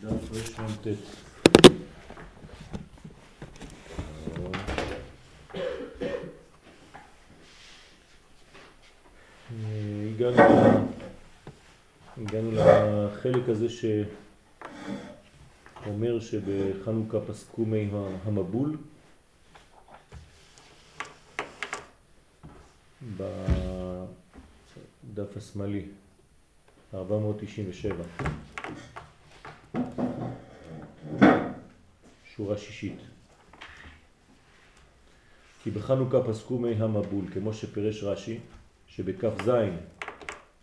דף רמ"ט. הגענו, הגענו לחלק הזה שאומר שבחנוכה פסקו מי המבול בדף השמאלי 497 שורה שישית. כי בחנוכה פסקו מי המבול כמו שפרש רש"י שבכף זין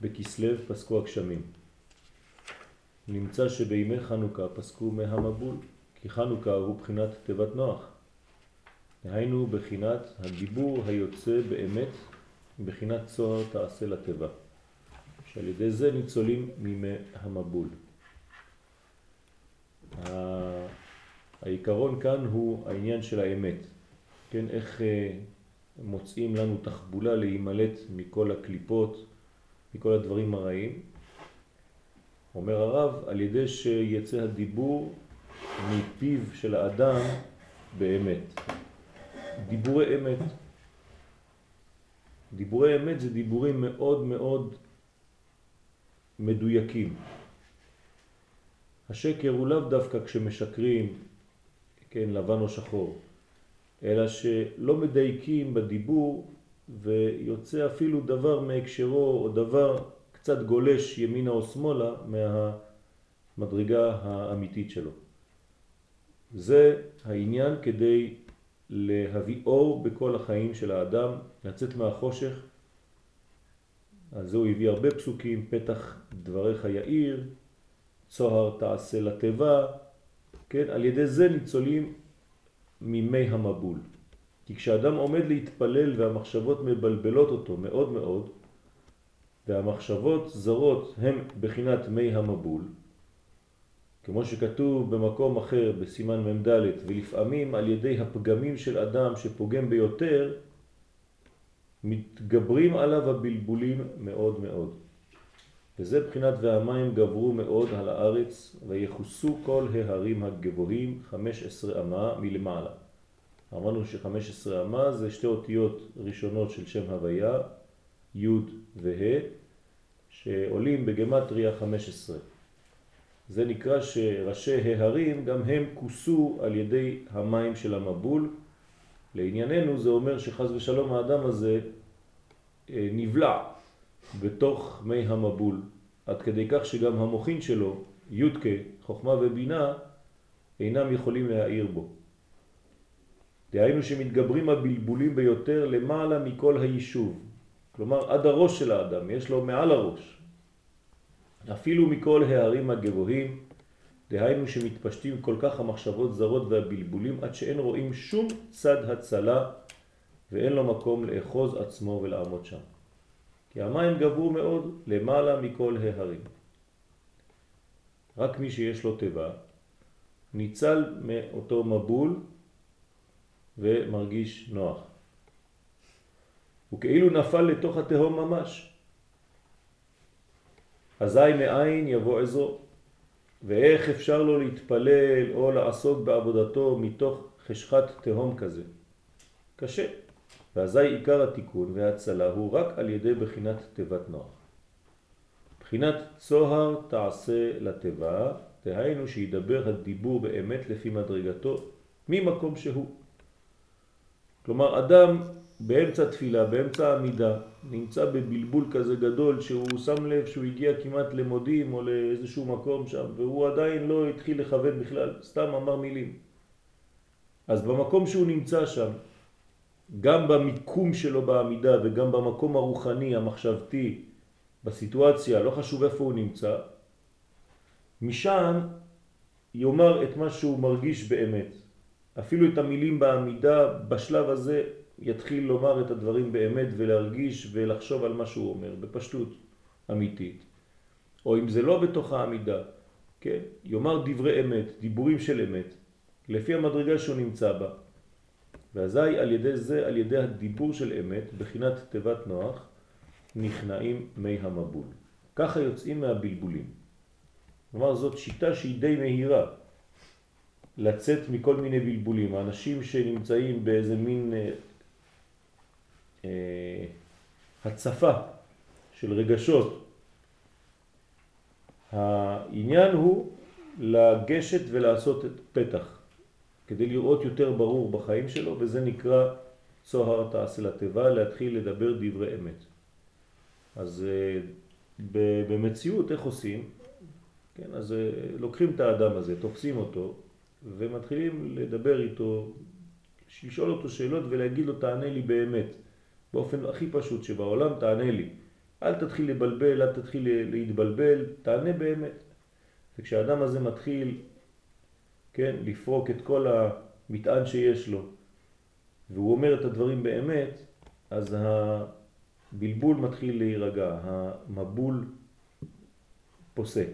בכסלב פסקו הגשמים. נמצא שבימי חנוכה פסקו מי המבול כי חנוכה הוא בחינת תיבת נוח. היינו בחינת הדיבור היוצא באמת בחינת צוהר תעשה לטבע. שעל ידי זה ניצולים מימי המבול. העיקרון כאן הוא העניין של האמת, כן, איך אה, מוצאים לנו תחבולה להימלט מכל הקליפות, מכל הדברים הרעים. אומר הרב, על ידי שיצא הדיבור מפיו של האדם באמת. דיבורי אמת. דיבורי אמת זה דיבורים מאוד מאוד מדויקים. השקר הוא לאו דווקא כשמשקרים, כן, לבן או שחור, אלא שלא מדייקים בדיבור ויוצא אפילו דבר מהקשרו או דבר קצת גולש ימינה או שמאלה מהמדרגה האמיתית שלו. זה העניין כדי להביא אור בכל החיים של האדם, לצאת מהחושך. אז זהו הביא הרבה פסוקים, פתח דבריך יאיר, צוהר תעשה לטבע, כן? על ידי זה ניצולים ממי המבול. כי כשאדם עומד להתפלל והמחשבות מבלבלות אותו מאוד מאוד, והמחשבות זרות הם בחינת מי המבול, כמו שכתוב במקום אחר בסימן מ"ד, ולפעמים על ידי הפגמים של אדם שפוגם ביותר, מתגברים עליו הבלבולים מאוד מאוד. וזה בחינת והמים גברו מאוד על הארץ ויחוסו כל ההרים הגבוהים 15 אמה מלמעלה. אמרנו ש-15 אמה זה שתי אותיות ראשונות של שם הוויה, י' וה', שעולים בגמטריה 15. זה נקרא שראשי ההרים גם הם כוסו על ידי המים של המבול. לענייננו זה אומר שחז ושלום האדם הזה אה, נבלע בתוך מי המבול, עד כדי כך שגם המוחין שלו, יודקה, חוכמה ובינה, אינם יכולים להעיר בו. דהיינו שמתגברים הבלבולים ביותר למעלה מכל היישוב. כלומר, עד הראש של האדם, יש לו מעל הראש. אפילו מכל הערים הגבוהים, דהיינו שמתפשטים כל כך המחשבות זרות והבלבולים עד שאין רואים שום צד הצלה ואין לו מקום לאחוז עצמו ולעמוד שם. כי המים גברו מאוד למעלה מכל ההרים. רק מי שיש לו טבע ניצל מאותו מבול ומרגיש נוח. הוא כאילו נפל לתוך התהום ממש. אזי מאין יבוא עזרו, ואיך אפשר לו להתפלל או לעסוק בעבודתו מתוך חשכת תהום כזה? קשה. ואזי עיקר התיקון וההצלה הוא רק על ידי בחינת תיבת נוח. בחינת צוהר תעשה לתיבה, תהיינו שידבר הדיבור באמת לפי מדרגתו ממקום שהוא. כלומר אדם באמצע תפילה, באמצע עמידה, נמצא בבלבול כזה גדול שהוא שם לב שהוא הגיע כמעט למודים או לאיזשהו מקום שם והוא עדיין לא התחיל לכוון בכלל, סתם אמר מילים. אז במקום שהוא נמצא שם, גם במיקום שלו בעמידה וגם במקום הרוחני, המחשבתי, בסיטואציה, לא חשוב איפה הוא נמצא, משם יאמר את מה שהוא מרגיש באמת. אפילו את המילים בעמידה בשלב הזה יתחיל לומר את הדברים באמת ולהרגיש ולחשוב על מה שהוא אומר, בפשטות אמיתית. או אם זה לא בתוך העמידה, כן, יאמר דברי אמת, דיבורים של אמת, לפי המדרגה שהוא נמצא בה. ואזי על ידי זה, על ידי הדיבור של אמת, בחינת תיבת נוח, נכנעים מי המבול. ככה יוצאים מהבלבולים. כלומר זאת שיטה שהיא די מהירה לצאת מכל מיני בלבולים. האנשים שנמצאים באיזה מין אה, אה, הצפה של רגשות, העניין הוא לגשת ולעשות פתח כדי לראות יותר ברור בחיים שלו וזה נקרא צוהר תעשה לטבע, להתחיל לדבר דברי אמת. אז אה, במציאות איך עושים? כן, אז אה, לוקחים את האדם הזה, תופסים אותו ומתחילים לדבר איתו, לשאול אותו שאלות ולהגיד לו תענה לי באמת, באופן הכי פשוט שבעולם תענה לי. אל תתחיל לבלבל, אל תתחיל להתבלבל, תענה באמת. וכשהאדם הזה מתחיל, כן, לפרוק את כל המטען שיש לו, והוא אומר את הדברים באמת, אז הבלבול מתחיל להירגע, המבול פוסק.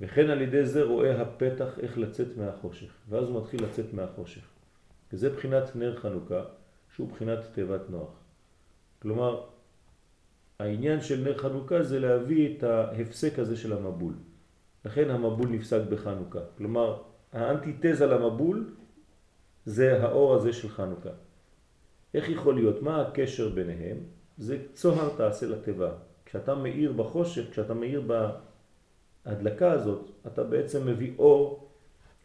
וכן על ידי זה רואה הפתח איך לצאת מהחושך, ואז הוא מתחיל לצאת מהחושך. וזה בחינת נר חנוכה, שהוא בחינת תיבת נוח. כלומר, העניין של נר חנוכה זה להביא את ההפסק הזה של המבול. לכן המבול נפסק בחנוכה. כלומר, האנטיתזה למבול זה האור הזה של חנוכה. איך יכול להיות? מה הקשר ביניהם? זה צוהר תעשה לטבע. כשאתה מאיר בחושך, כשאתה מאיר בהדלקה הזאת, אתה בעצם מביא אור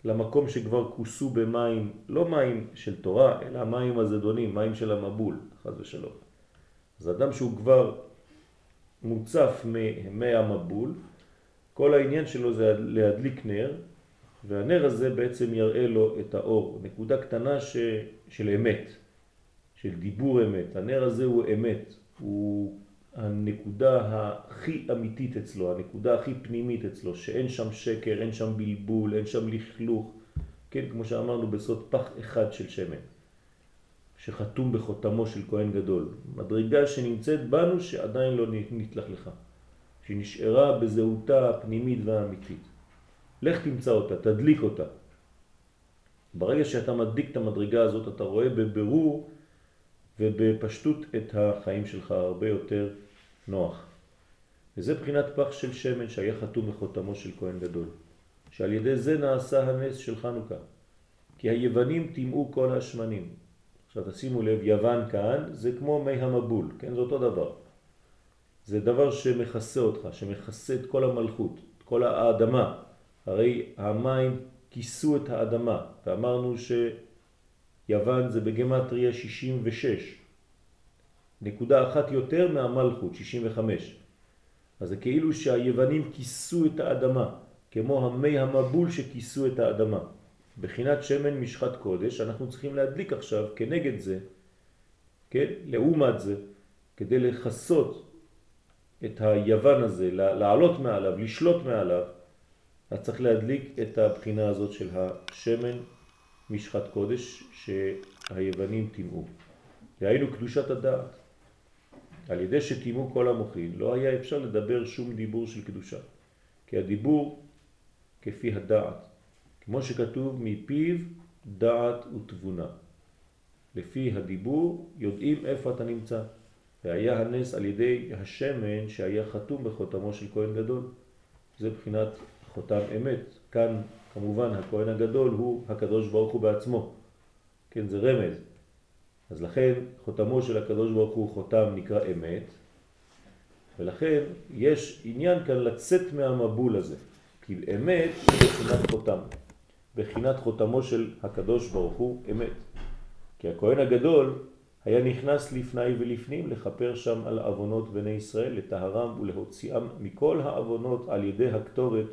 למקום שכבר כוסו במים, לא מים של תורה, אלא מים הזדונים, מים של המבול, חז ושלום. אז אדם שהוא כבר מוצף מהמבול, כל העניין שלו זה להדליק נר, והנר הזה בעצם יראה לו את האור, נקודה קטנה ש... של אמת, של דיבור אמת. הנר הזה הוא אמת, הוא הנקודה הכי אמיתית אצלו, הנקודה הכי פנימית אצלו, שאין שם שקר, אין שם בלבול, אין שם לכלוך, כן, כמו שאמרנו בסוד פח אחד של שמן, שחתום בחותמו של כהן גדול. מדרגה שנמצאת בנו שעדיין לא נתלכלכה, שנשארה בזהותה הפנימית והאמיתית. לך תמצא אותה, תדליק אותה. ברגע שאתה מדליק את המדרגה הזאת, אתה רואה בבירור ובפשטות את החיים שלך הרבה יותר נוח. וזה בחינת פח של שמן שהיה חתום בחותמו של כהן גדול, שעל ידי זה נעשה הנס של חנוכה. כי היוונים טימאו כל השמנים. עכשיו תשימו לב, יוון כאן זה כמו מי המבול, כן? זה אותו דבר. זה דבר שמכסה אותך, שמכסה את כל המלכות, את כל האדמה. הרי המים כיסו את האדמה, ואמרנו שיוון זה בגמטריה 66, נקודה אחת יותר מהמלכות, 65. אז זה כאילו שהיוונים כיסו את האדמה, כמו המי המבול שכיסו את האדמה. בחינת שמן משחת קודש, אנחנו צריכים להדליק עכשיו כנגד זה, כן? לעומת זה, כדי לחסות את היוון הזה, לעלות מעליו, לשלוט מעליו, אז צריך להדליק את הבחינה הזאת של השמן משחת קודש שהיוונים טימאו. דהיינו קדושת הדעת. על ידי שטימו כל המוחין לא היה אפשר לדבר שום דיבור של קדושה. כי הדיבור כפי הדעת, כמו שכתוב מפיו דעת ותבונה. לפי הדיבור יודעים איפה אתה נמצא. והיה הנס על ידי השמן שהיה חתום בחותמו של כהן גדול. זה בחינת חותם אמת. כאן כמובן הכהן הגדול הוא הקדוש ברוך הוא בעצמו. כן, זה רמז. אז לכן חותמו של הקדוש ברוך הוא חותם נקרא אמת, ולכן יש עניין כאן לצאת מהמבול הזה, כי אמת היא בחינת חותם, בחינת חותמו של הקדוש ברוך הוא אמת. כי הכהן הגדול היה נכנס לפני ולפנים לחפר שם על אבונות בני ישראל, לטהרם ולהוציאם מכל האבונות על ידי הקטורת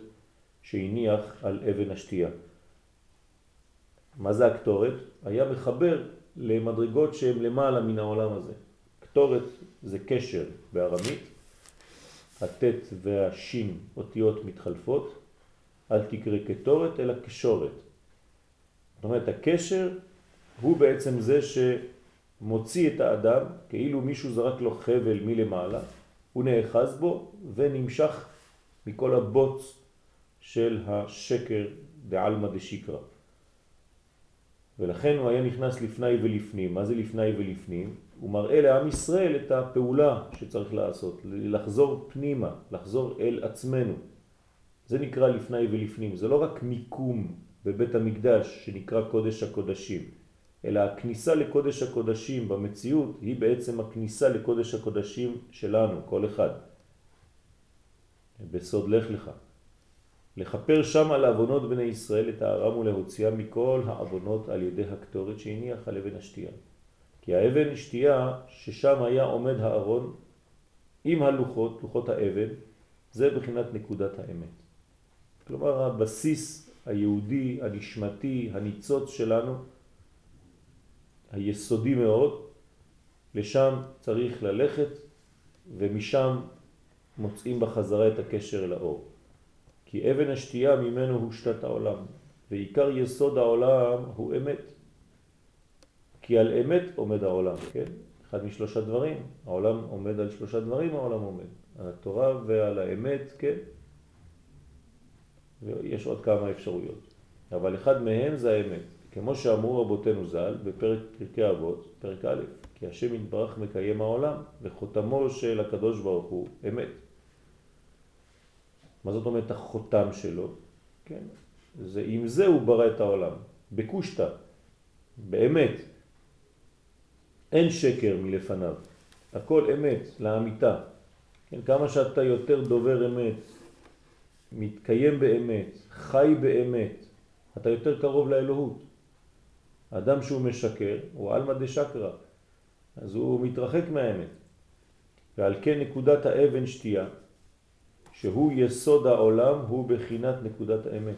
שהניח על אבן השתייה. מה זה הקטורת? היה מחבר למדרגות שהן למעלה מן העולם הזה. קטורת זה קשר בארמית, הטט והשין אותיות מתחלפות, אל תקרא קטורת אלא קשורת. זאת אומרת הקשר הוא בעצם זה שמוציא את האדם, כאילו מישהו זרק לו חבל מלמעלה, הוא נאחז בו ונמשך מכל הבוץ של השקר דעלמא דשיקרא. ולכן הוא היה נכנס לפני ולפנים. מה זה לפני ולפנים? הוא מראה לעם ישראל את הפעולה שצריך לעשות, לחזור פנימה, לחזור אל עצמנו. זה נקרא לפני ולפנים, זה לא רק מיקום בבית המקדש שנקרא קודש הקודשים, אלא הכניסה לקודש הקודשים במציאות היא בעצם הכניסה לקודש הקודשים שלנו, כל אחד. בסוד לך לך. לכפר שם על אבונות בני ישראל את הערם ולהוציאה מכל האבונות על ידי הקטורת שהניח על אבן השתייה. כי האבן שתייה ששם היה עומד הארון עם הלוחות, לוחות האבן, זה בחינת נקודת האמת. כלומר הבסיס היהודי, הנשמתי, הניצוץ שלנו, היסודי מאוד, לשם צריך ללכת ומשם מוצאים בחזרה את הקשר אל האור. כי אבן השתייה ממנו הושתת העולם, ועיקר יסוד העולם הוא אמת. כי על אמת עומד העולם, כן? אחד משלושה דברים, העולם עומד על שלושה דברים, העולם עומד. על התורה ועל האמת, כן? ויש עוד כמה אפשרויות. אבל אחד מהם זה האמת. כמו שאמרו רבותינו ז"ל בפרק פרקי אבות, פרק א', כי השם יתברך מקיים העולם, וחותמו של הקדוש ברוך הוא אמת. מה זאת אומרת החותם שלו? כן, זה עם זה הוא ברא את העולם, בקושטה, באמת. אין שקר מלפניו, הכל אמת, לאמיתה. כן, כמה שאתה יותר דובר אמת, מתקיים באמת, חי באמת, אתה יותר קרוב לאלוהות. אדם שהוא משקר הוא אלמא דשקרא, אז הוא מתרחק מהאמת. ועל כן נקודת האבן שתייה, שהוא יסוד העולם, הוא בחינת נקודת האמת,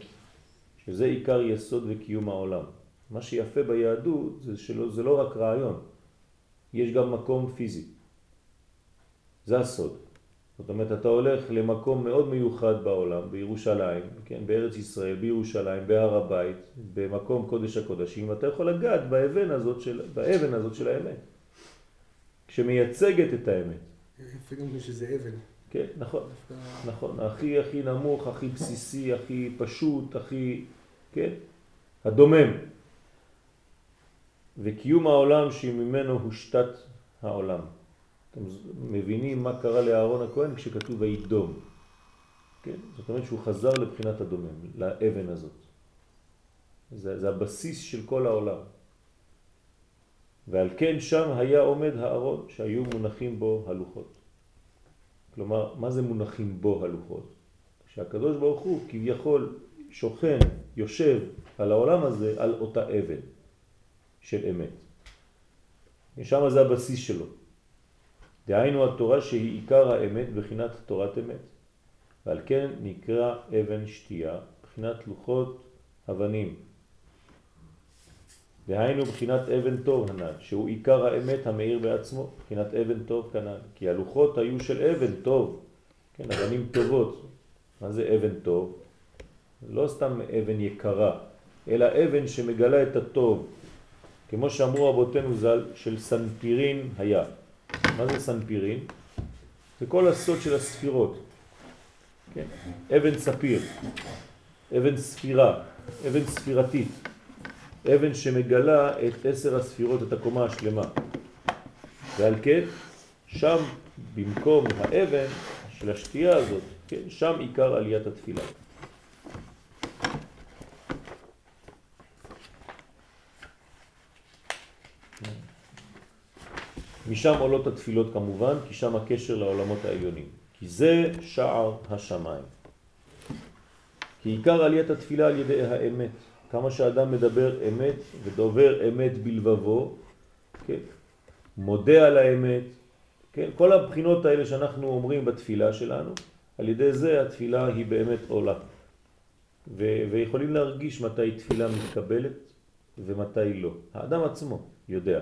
שזה עיקר יסוד וקיום העולם. מה שיפה ביהדות זה שלא, זה לא רק רעיון, יש גם מקום פיזי. זה הסוד. זאת אומרת, אתה הולך למקום מאוד מיוחד בעולם, בירושלים, כן, בארץ ישראל, בירושלים, בהר הבית, במקום קודש הקודשים, ואתה יכול לגעת באבן הזאת של, באבן הזאת של האמת, שמייצגת את האמת. יפה גם שזה אבן. כן, נכון. נכון, הכי הכי נמוך, הכי בסיסי, הכי פשוט, הכי, כן, הדומם. וקיום העולם שממנו הושתת העולם. אתם מבינים מה קרה לאהרון הכהן כשכתוב וידום. כן? זאת אומרת שהוא חזר לבחינת הדומם, לאבן הזאת. זה, זה הבסיס של כל העולם. ועל כן שם היה עומד הארון שהיו מונחים בו הלוחות. כלומר, מה זה מונחים בו הלוחות? שהקדוש ברוך הוא כביכול שוכן, יושב על העולם הזה, על אותה אבן של אמת. ושם זה הבסיס שלו. דהיינו התורה שהיא עיקר האמת בחינת תורת אמת. ועל כן נקרא אבן שתייה, בחינת לוחות אבנים. דהיינו בחינת אבן טוב הנ"ל, שהוא עיקר האמת המאיר בעצמו, בחינת אבן טוב כנ"ל. כי הלוחות היו של אבן טוב, כן, אבנים טובות. מה זה אבן טוב? לא סתם אבן יקרה, אלא אבן שמגלה את הטוב. כמו שאמרו רבותינו ז"ל, של סנפירין היה. מה זה סנפירין? זה כל הסוד של הספירות. כן? אבן ספיר, אבן ספירה, אבן ספירתית, אבן שמגלה את עשר הספירות, את הקומה השלמה. ועל כן, שם במקום האבן של השתייה הזאת, כן, שם עיקר עליית התפילה. משם עולות התפילות כמובן, כי שם הקשר לעולמות העליונים. כי זה שער השמיים. כי עיקר עליית התפילה על ידי האמת. כמה שאדם מדבר אמת ודובר אמת בלבבו, כן, מודה על האמת, כן, כל הבחינות האלה שאנחנו אומרים בתפילה שלנו, על ידי זה התפילה היא באמת עולה. ו- ויכולים להרגיש מתי תפילה מתקבלת ומתי לא. האדם עצמו יודע.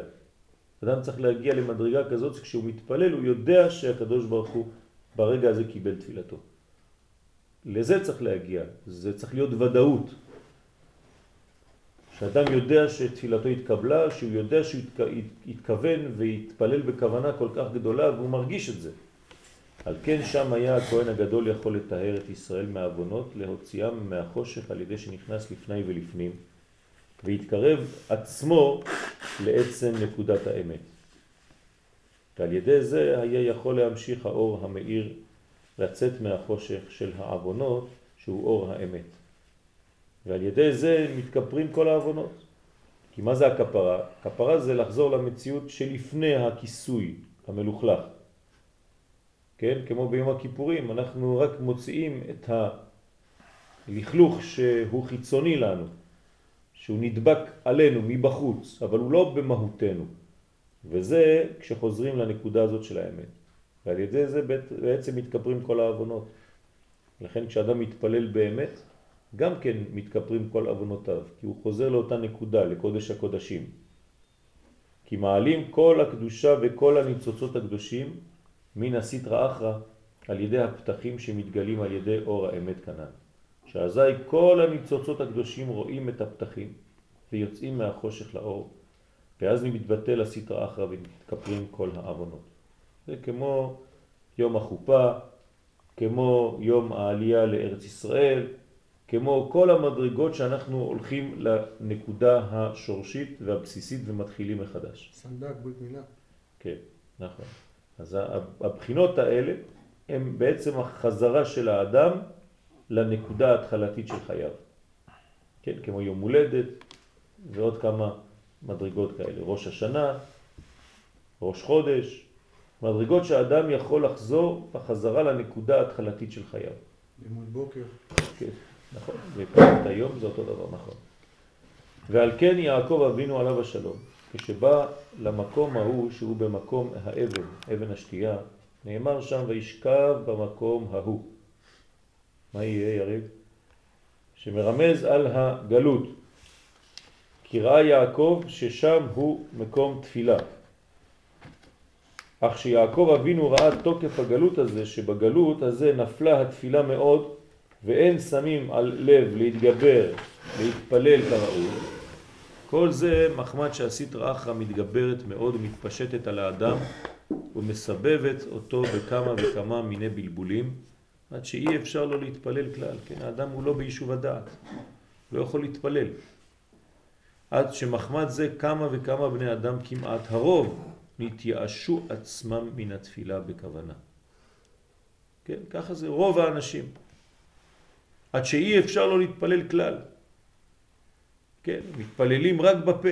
אדם צריך להגיע למדרגה כזאת שכשהוא מתפלל הוא יודע שהקדוש ברוך הוא ברגע הזה קיבל תפילתו. לזה צריך להגיע, זה צריך להיות ודאות. שאדם יודע שתפילתו התקבלה, שהוא יודע שהוא התכוון והתפלל בכוונה כל כך גדולה והוא מרגיש את זה. על כן שם היה הכהן הגדול יכול לתאר את ישראל מהאבונות, להוציאם מהחושך על ידי שנכנס לפני ולפנים. והתקרב עצמו לעצם נקודת האמת. ועל ידי זה היה יכול להמשיך האור המאיר לצאת מהחושך של העוונות שהוא אור האמת. ועל ידי זה מתכפרים כל העוונות. כי מה זה הכפרה? כפרה זה לחזור למציאות שלפני הכיסוי המלוכלך. כן? כמו ביום הכיפורים, אנחנו רק מוציאים את הלכלוך שהוא חיצוני לנו, שהוא נדבק עלינו מבחוץ, אבל הוא לא במהותנו. וזה כשחוזרים לנקודה הזאת של האמת. ועל ידי זה בעצם מתכפרים כל העוונות. לכן כשאדם מתפלל באמת, גם כן מתכפרים כל עוונותיו, כי הוא חוזר לאותה נקודה, לקודש הקודשים. כי מעלים כל הקדושה וכל הניצוצות הקדושים מן הסטרא אחרא על ידי הפתחים שמתגלים על ידי אור האמת כנן. שאזי כל הניצוצות הקדושים רואים את הפתחים ויוצאים מהחושך לאור, ואז מתבטל הסטרא אחרא ומתכפרים כל העוונות. זה כמו יום החופה, כמו יום העלייה לארץ ישראל, כמו כל המדרגות שאנחנו הולכים לנקודה השורשית והבסיסית ומתחילים מחדש. סנדק, ברית מילה. כן, נכון. אז הבחינות האלה הם בעצם החזרה של האדם לנקודה ההתחלתית של חייו. כן, כמו יום הולדת ועוד כמה מדרגות כאלה. ראש השנה, ראש חודש, מדרגות שהאדם יכול לחזור בחזרה לנקודה ההתחלתית של חייו. לימוד בוקר. כן, נכון, ופרקת היום זה אותו דבר, נכון. ועל כן יעקב אבינו עליו השלום, כשבא למקום ההוא שהוא במקום האבן, אבן השתייה, נאמר שם וישכב במקום ההוא. מה יהיה יריב? שמרמז על הגלות. כי ראה יעקב ששם הוא מקום תפילה. אך שיעקב אבינו ראה תוקף הגלות הזה, שבגלות הזה נפלה התפילה מאוד, ואין שמים על לב להתגבר, להתפלל כראוי, כל זה מחמד שהסטרא אחרא מתגברת מאוד ומתפשטת על האדם ומסבבת אותו בכמה וכמה מיני בלבולים עד שאי אפשר לו להתפלל כלל, כן, האדם הוא לא ביישוב הדעת, לא יכול להתפלל. עד שמחמד זה כמה וכמה בני אדם כמעט הרוב נתייאשו עצמם מן התפילה בכוונה. כן, ככה זה רוב האנשים. עד שאי אפשר לא להתפלל כלל. כן, מתפללים רק בפה,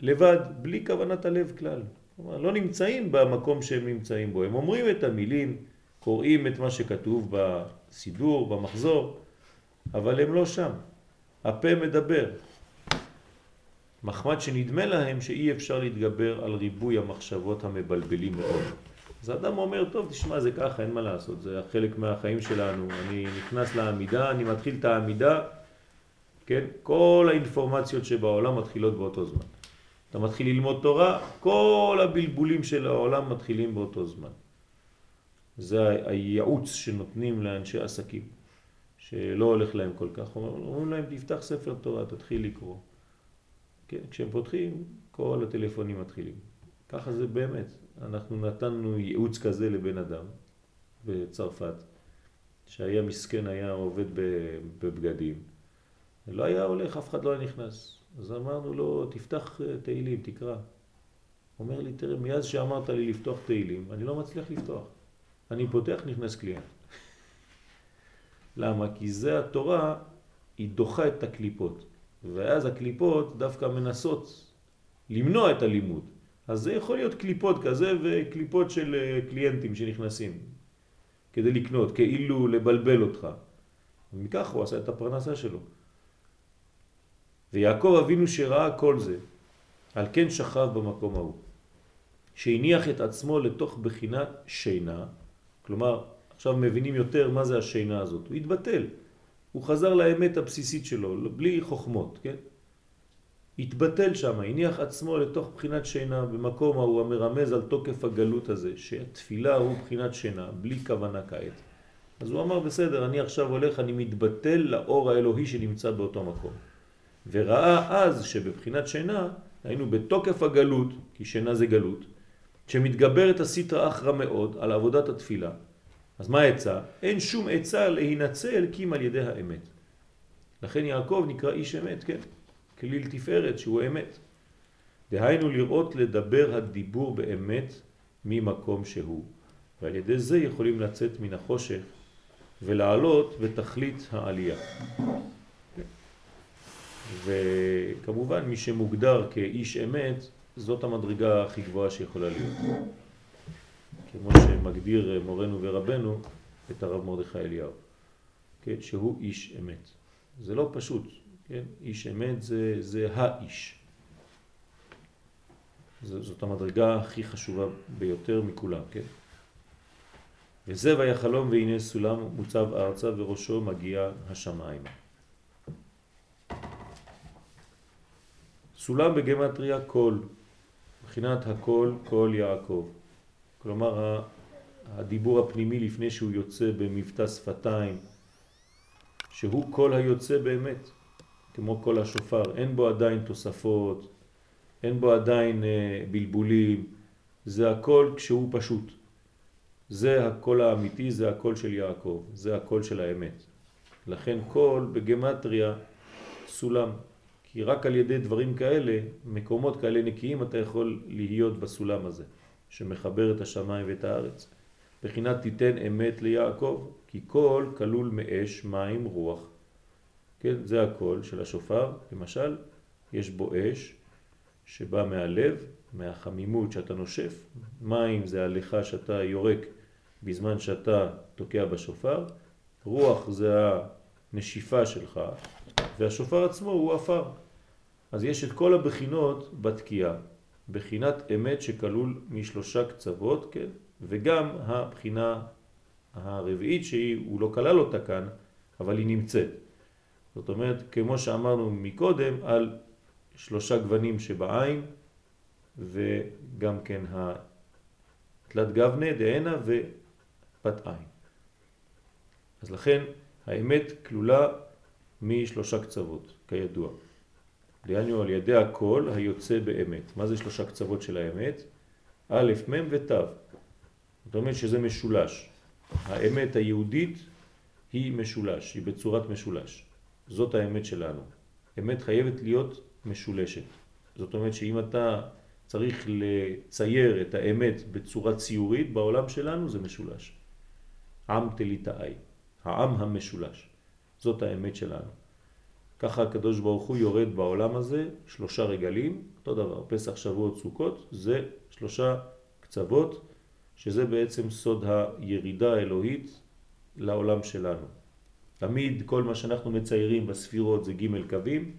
לבד, בלי כוונת הלב כלל. כלומר, לא נמצאים במקום שהם נמצאים בו. הם אומרים את המילים, קוראים את מה שכתוב בסידור, במחזור, אבל הם לא שם. הפה מדבר. מחמד שנדמה להם שאי אפשר להתגבר על ריבוי המחשבות המבלבלים מאוד. אז האדם אומר, טוב, תשמע, זה ככה, אין מה לעשות, זה חלק מהחיים שלנו. אני נכנס לעמידה, אני מתחיל את העמידה, כן? כל האינפורמציות שבעולם מתחילות באותו זמן. אתה מתחיל ללמוד תורה, כל הבלבולים של העולם מתחילים באותו זמן. זה הייעוץ שנותנים לאנשי עסקים, שלא הולך להם כל כך. אומרים להם, תפתח ספר תורה, תתחיל לקרוא. כן, כשהם פותחים, כל הטלפונים מתחילים. ככה זה באמת. אנחנו נתנו ייעוץ כזה לבן אדם בצרפת, שהיה מסכן, היה עובד בבגדים. לא היה הולך, אף אחד לא היה נכנס. אז אמרנו לו, תפתח אה, תהילים, תקרא. אומר לי, תראה, מאז שאמרת לי לפתוח תהילים, אני לא מצליח לפתוח. אני פותח, נכנס קליינט. למה? כי זה התורה, היא דוחה את הקליפות. ואז הקליפות דווקא מנסות למנוע את הלימוד. אז זה יכול להיות קליפות כזה וקליפות של אה, קליינטים שנכנסים כדי לקנות, כאילו לבלבל אותך. ומכך הוא עשה את הפרנסה שלו. ויעקב אבינו שראה כל זה, על כן שכב במקום ההוא, שהניח את עצמו לתוך בחינת שינה, כלומר עכשיו מבינים יותר מה זה השינה הזאת, הוא התבטל, הוא חזר לאמת הבסיסית שלו, בלי חוכמות, כן? התבטל שם, הניח עצמו לתוך בחינת שינה במקום ההוא המרמז על תוקף הגלות הזה, שהתפילה הוא בחינת שינה, בלי כוונה כעת. אז הוא אמר בסדר, אני עכשיו הולך, אני מתבטל לאור האלוהי שנמצא באותו מקום. וראה אז שבבחינת שינה, היינו בתוקף הגלות, כי שינה זה גלות, שמתגברת הסטרא אחרא מאוד על עבודת התפילה, אז מה העצה? אין שום עצה להינצל כי אם על ידי האמת. לכן יעקב נקרא איש אמת, כן? כליל תפארת שהוא אמת. דהיינו לראות לדבר הדיבור באמת ממקום שהוא, ועל ידי זה יכולים לצאת מן החושך ולעלות בתכלית העלייה. וכמובן מי שמוגדר כאיש אמת, זאת המדרגה הכי גבוהה שיכולה להיות. כמו שמגדיר מורנו ורבנו את הרב מרדכי אליהו, כן, שהוא איש אמת. זה לא פשוט, כן? איש אמת זה, זה האיש. זאת המדרגה הכי חשובה ביותר מכולם, כן? וזה והיה חלום והנה סולם מוצב ארצה וראשו מגיע השמיים. סולם בגמטריה קול, מבחינת הקול, קול יעקב. כלומר הדיבור הפנימי לפני שהוא יוצא במבטא שפתיים, שהוא קול היוצא באמת, כמו קול השופר, אין בו עדיין תוספות, אין בו עדיין אה, בלבולים, זה הכל כשהוא פשוט. זה הקול האמיתי, זה הקול של יעקב, זה הקול של האמת. לכן קול בגמטריה סולם, כי רק על ידי דברים כאלה, מקומות כאלה נקיים, אתה יכול להיות בסולם הזה, שמחבר את השמיים ואת הארץ. בחינת תיתן אמת ליעקב, כי קול כלול מאש, מים, רוח. כן, זה הקול של השופר, למשל, יש בו אש שבא מהלב, מהחמימות שאתה נושף, מים זה הליכה שאתה יורק בזמן שאתה תוקע בשופר, רוח זה הנשיפה שלך, והשופר עצמו הוא אפר. אז יש את כל הבחינות בתקיעה, בחינת אמת שכלול משלושה קצוות, כן? וגם הבחינה הרביעית שהיא, הוא לא כלל אותה כאן, אבל היא נמצאת. זאת אומרת, כמו שאמרנו מקודם, על שלושה גוונים שבעין, וגם כן התלת גבנה, דהנה ופת עין. אז לכן האמת כלולה משלושה קצוות, כידוע. דהיינו על ידי הכל היוצא באמת. מה זה שלושה קצוות של האמת? א', מ' ות'. זאת אומרת שזה משולש. האמת היהודית היא משולש, היא בצורת משולש. זאת האמת שלנו. אמת חייבת להיות משולשת. זאת אומרת שאם אתה צריך לצייר את האמת בצורה ציורית בעולם שלנו זה משולש. עם תליטאי, העם המשולש. זאת האמת שלנו. ככה הקדוש ברוך הוא יורד בעולם הזה שלושה רגלים, אותו דבר, פסח, שבועות, סוכות, זה שלושה קצוות, שזה בעצם סוד הירידה האלוהית לעולם שלנו. תמיד כל מה שאנחנו מציירים בספירות זה ג' קווים,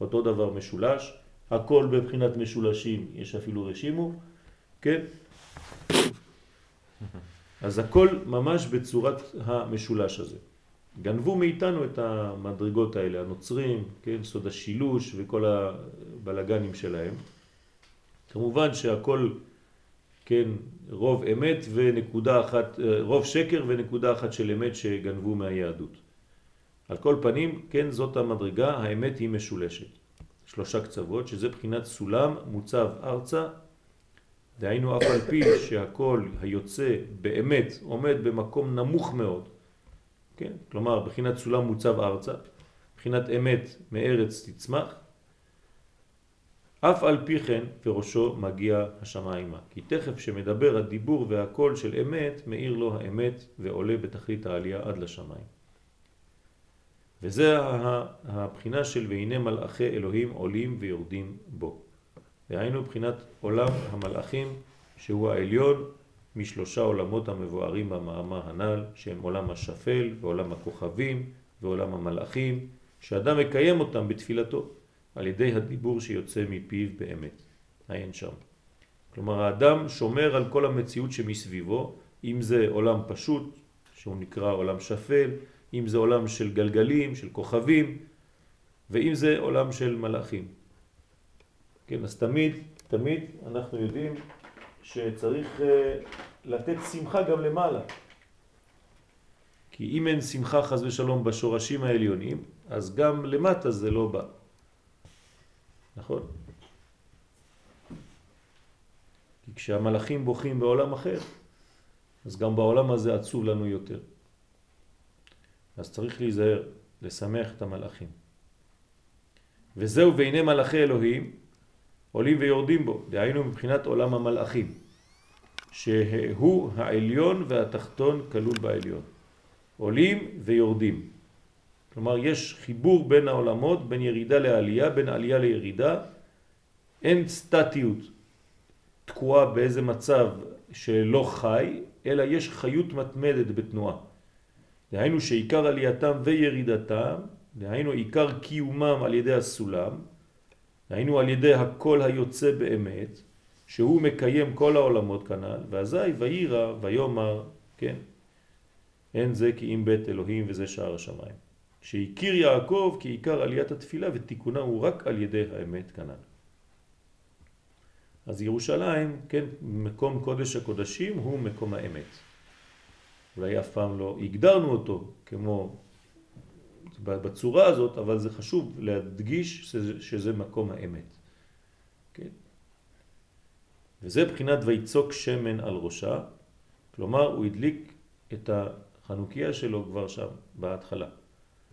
אותו דבר משולש, הכל בבחינת משולשים, יש אפילו רשימו, כן? אז הכל ממש בצורת המשולש הזה. גנבו מאיתנו את המדרגות האלה, הנוצרים, כן, סוד השילוש וכל הבלגנים שלהם. כמובן שהכל, כן, רוב אמת ונקודה אחת, רוב שקר ונקודה אחת של אמת שגנבו מהיהדות. על כל פנים, כן, זאת המדרגה, האמת היא משולשת. שלושה קצוות, שזה בחינת סולם מוצב ארצה, דהיינו אף על פי שהכל היוצא באמת עומד במקום נמוך מאוד, כן? כלומר בחינת סולם מוצב ארצה, בחינת אמת מארץ תצמח, אף על פי כן וראשו מגיע השמיימה, כי תכף שמדבר הדיבור והקול של אמת, מאיר לו האמת ועולה בתכלית העלייה עד לשמיים. וזה הבחינה של והנה מלאכי אלוהים עולים ויורדים בו. והיינו בחינת עולם המלאכים שהוא העליון משלושה עולמות המבוארים במאמר הנ"ל שהם עולם השפל ועולם הכוכבים ועולם המלאכים שאדם מקיים אותם בתפילתו על ידי הדיבור שיוצא מפיו באמת. עיין שם. כלומר האדם שומר על כל המציאות שמסביבו אם זה עולם פשוט שהוא נקרא עולם שפל אם זה עולם של גלגלים, של כוכבים, ואם זה עולם של מלאכים. כן, אז תמיד, תמיד אנחנו יודעים שצריך uh, לתת שמחה גם למעלה. כי אם אין שמחה חז ושלום בשורשים העליונים, אז גם למטה זה לא בא. נכון? כי כשהמלאכים בוכים בעולם אחר, אז גם בעולם הזה עצוב לנו יותר. אז צריך להיזהר, לשמח את המלאכים. וזהו והנה מלאכי אלוהים עולים ויורדים בו, דהיינו מבחינת עולם המלאכים, שהוא העליון והתחתון כלול בעליון. עולים ויורדים. כלומר, יש חיבור בין העולמות, בין ירידה לעלייה, בין עלייה לירידה. אין סטטיות תקועה באיזה מצב שלא חי, אלא יש חיות מתמדת בתנועה. דהיינו שעיקר עלייתם וירידתם, דהיינו עיקר קיומם על ידי הסולם, דהיינו על ידי הכל היוצא באמת, שהוא מקיים כל העולמות כנ"ל, ואזי וירא ויאמר, כן, אין זה כי אם בית אלוהים וזה שער השמיים. שהכיר יעקב כעיקר עליית התפילה ותיקונה הוא רק על ידי האמת כנ"ל. אז ירושלים, כן, מקום קודש הקודשים הוא מקום האמת. אולי אף פעם לא הגדרנו אותו כמו בצורה הזאת, אבל זה חשוב להדגיש שזה, שזה מקום האמת. כן? וזה בחינת ויצוק שמן על ראשה, כלומר הוא הדליק את החנוכיה שלו כבר שם בהתחלה,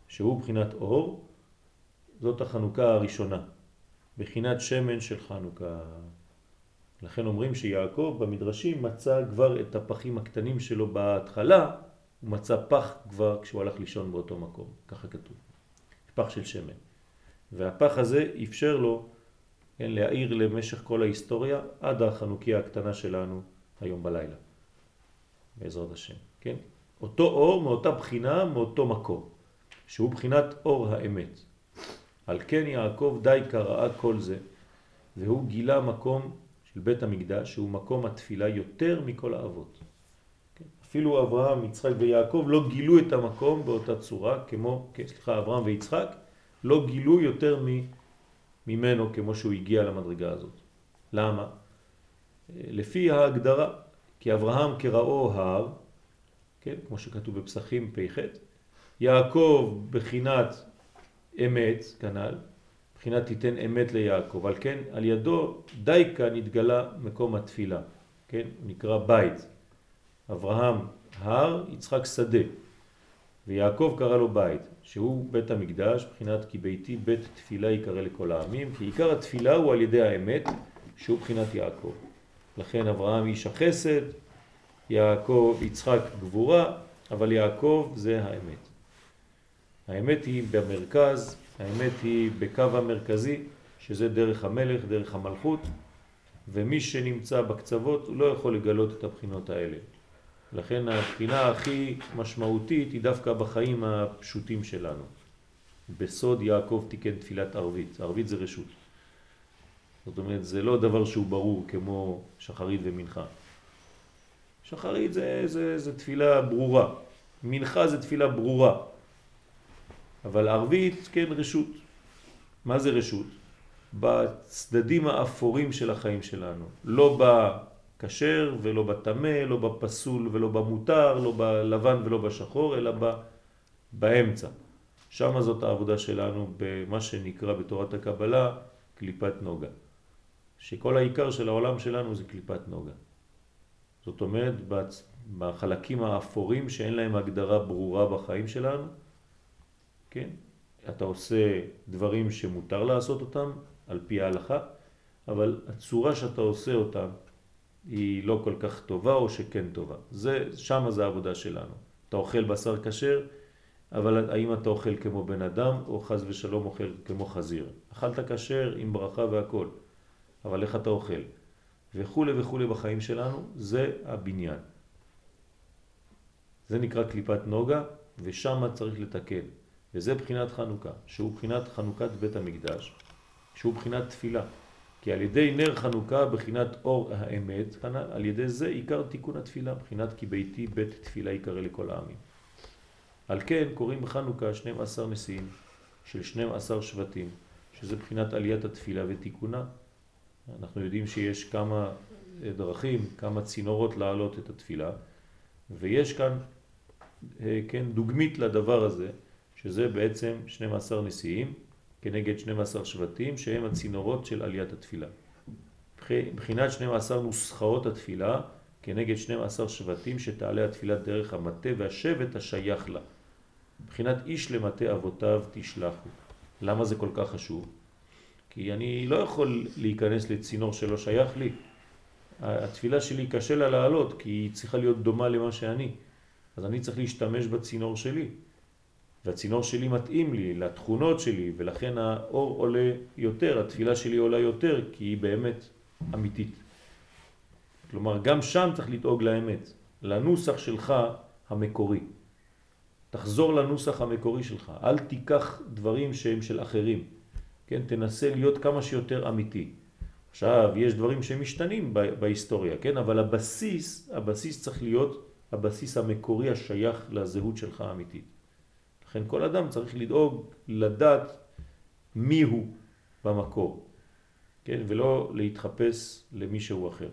שהוא בחינת אור, זאת החנוכה הראשונה, בחינת שמן של חנוכה. לכן אומרים שיעקב במדרשים מצא כבר את הפחים הקטנים שלו בהתחלה, הוא מצא פח כבר כשהוא הלך לישון באותו מקום, ככה כתוב, פח של שמן. והפח הזה אפשר לו כן, להעיר למשך כל ההיסטוריה עד החנוכיה הקטנה שלנו היום בלילה, בעזרת השם, כן? אותו אור מאותה בחינה, מאותו מקום, שהוא בחינת אור האמת. על כן יעקב די קראה כל זה, והוא גילה מקום של בית המקדש, שהוא מקום התפילה יותר מכל האבות. אפילו אברהם, יצחק ויעקב לא גילו את המקום באותה צורה, כמו, כן, סליחה, אברהם ויצחק, לא גילו יותר ממנו כמו שהוא הגיע למדרגה הזאת. למה? לפי ההגדרה, כי אברהם כראו הר, כן, כמו שכתוב בפסחים פ"ח, יעקב בחינת אמת, כנ"ל, מבחינת תיתן אמת ליעקב. על כן, על ידו דייקה נתגלה מקום התפילה, כן? נקרא בית. אברהם הר, יצחק שדה, ויעקב קרא לו בית, שהוא בית המקדש, מבחינת כי ביתי בית תפילה יקרא לכל העמים, כי עיקר התפילה הוא על ידי האמת, שהוא מבחינת יעקב. לכן אברהם איש החסד, יעקב, יצחק גבורה, אבל יעקב זה האמת. האמת היא במרכז, האמת היא בקו המרכזי, שזה דרך המלך, דרך המלכות, ומי שנמצא בקצוות לא יכול לגלות את הבחינות האלה. לכן הבחינה הכי משמעותית היא דווקא בחיים הפשוטים שלנו. בסוד יעקב תיקן תפילת ערבית, ערבית זה רשות. זאת אומרת, זה לא דבר שהוא ברור כמו שחרית ומנחה. שחרית זה, זה, זה תפילה ברורה, מנחה זה תפילה ברורה. אבל ערבית, כן, רשות. מה זה רשות? בצדדים האפורים של החיים שלנו. לא בכשר ולא בתמה, לא בפסול ולא במותר, לא בלבן ולא בשחור, אלא באמצע. שם זאת העבודה שלנו במה שנקרא בתורת הקבלה קליפת נוגה. שכל העיקר של העולם שלנו זה קליפת נוגה. זאת אומרת, בחלקים האפורים שאין להם הגדרה ברורה בחיים שלנו, כן? אתה עושה דברים שמותר לעשות אותם על פי ההלכה, אבל הצורה שאתה עושה אותם היא לא כל כך טובה או שכן טובה. זה, שמה זה העבודה שלנו. אתה אוכל בשר כשר, אבל האם אתה אוכל כמו בן אדם או חז ושלום אוכל כמו חזיר? אכלת כשר עם ברכה והכל, אבל איך אתה אוכל? וכו' וכו' בחיים שלנו, זה הבניין. זה נקרא קליפת נוגה, ושם צריך לתקן. וזה בחינת חנוכה, שהוא בחינת חנוכת בית המקדש, שהוא בחינת תפילה. כי על ידי נר חנוכה, בחינת אור האמת, על ידי זה עיקר תיקון התפילה, בחינת כי ביתי בית תפילה יקרא לכל העמים. על כן קוראים בחנוכה 12 נשיאים של 12 שבטים, שזה בחינת עליית התפילה ותיקונה. אנחנו יודעים שיש כמה דרכים, כמה צינורות להעלות את התפילה, ויש כאן, אה, כן, דוגמית לדבר הזה, שזה בעצם 12 נשיאים כנגד 12 שבטים שהם הצינורות של עליית התפילה. בחינת 12 נוסחאות התפילה כנגד 12 שבטים שתעלה התפילה דרך המטה והשבט השייך לה. בחינת איש למטה אבותיו תשלחו. למה זה כל כך חשוב? כי אני לא יכול להיכנס לצינור שלא שייך לי. התפילה שלי קשה לה לעלות כי היא צריכה להיות דומה למה שאני. אז אני צריך להשתמש בצינור שלי. והצינור שלי מתאים לי, לתכונות שלי, ולכן האור עולה יותר, התפילה שלי עולה יותר, כי היא באמת אמיתית. כלומר, גם שם צריך לדאוג לאמת, לנוסח שלך המקורי. תחזור לנוסח המקורי שלך, אל תיקח דברים שהם של אחרים, כן? תנסה להיות כמה שיותר אמיתי. עכשיו, יש דברים שמשתנים בהיסטוריה, כן? אבל הבסיס, הבסיס צריך להיות הבסיס המקורי השייך לזהות שלך האמיתית. לכן כל אדם צריך לדאוג לדעת מי הוא במקור, כן? ולא להתחפש למישהו אחר.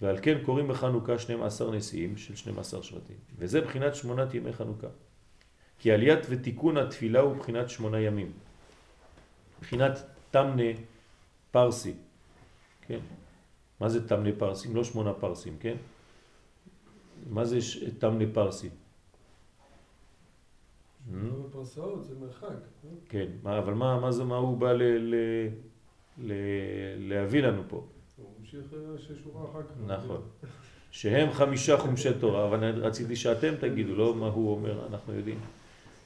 ועל כן קוראים בחנוכה 12 נשיאים של 12 שבטים. וזה בחינת שמונת ימי חנוכה. כי עליית ותיקון התפילה הוא בחינת שמונה ימים. בחינת תמנה פרסי. כן? מה זה תמנה פרסים? לא שמונה פרסים, כן? מה זה תמנה פרסי? פרסאות זה מרחק. לא? כן, אבל מה, מה זה, מה הוא בא להביא לנו פה? הוא המשיך אה, ששורה אחר כך. נכון. שהם חמישה חומשי תורה, אבל רציתי שאתם תגידו, לא מה הוא אומר, אנחנו יודעים.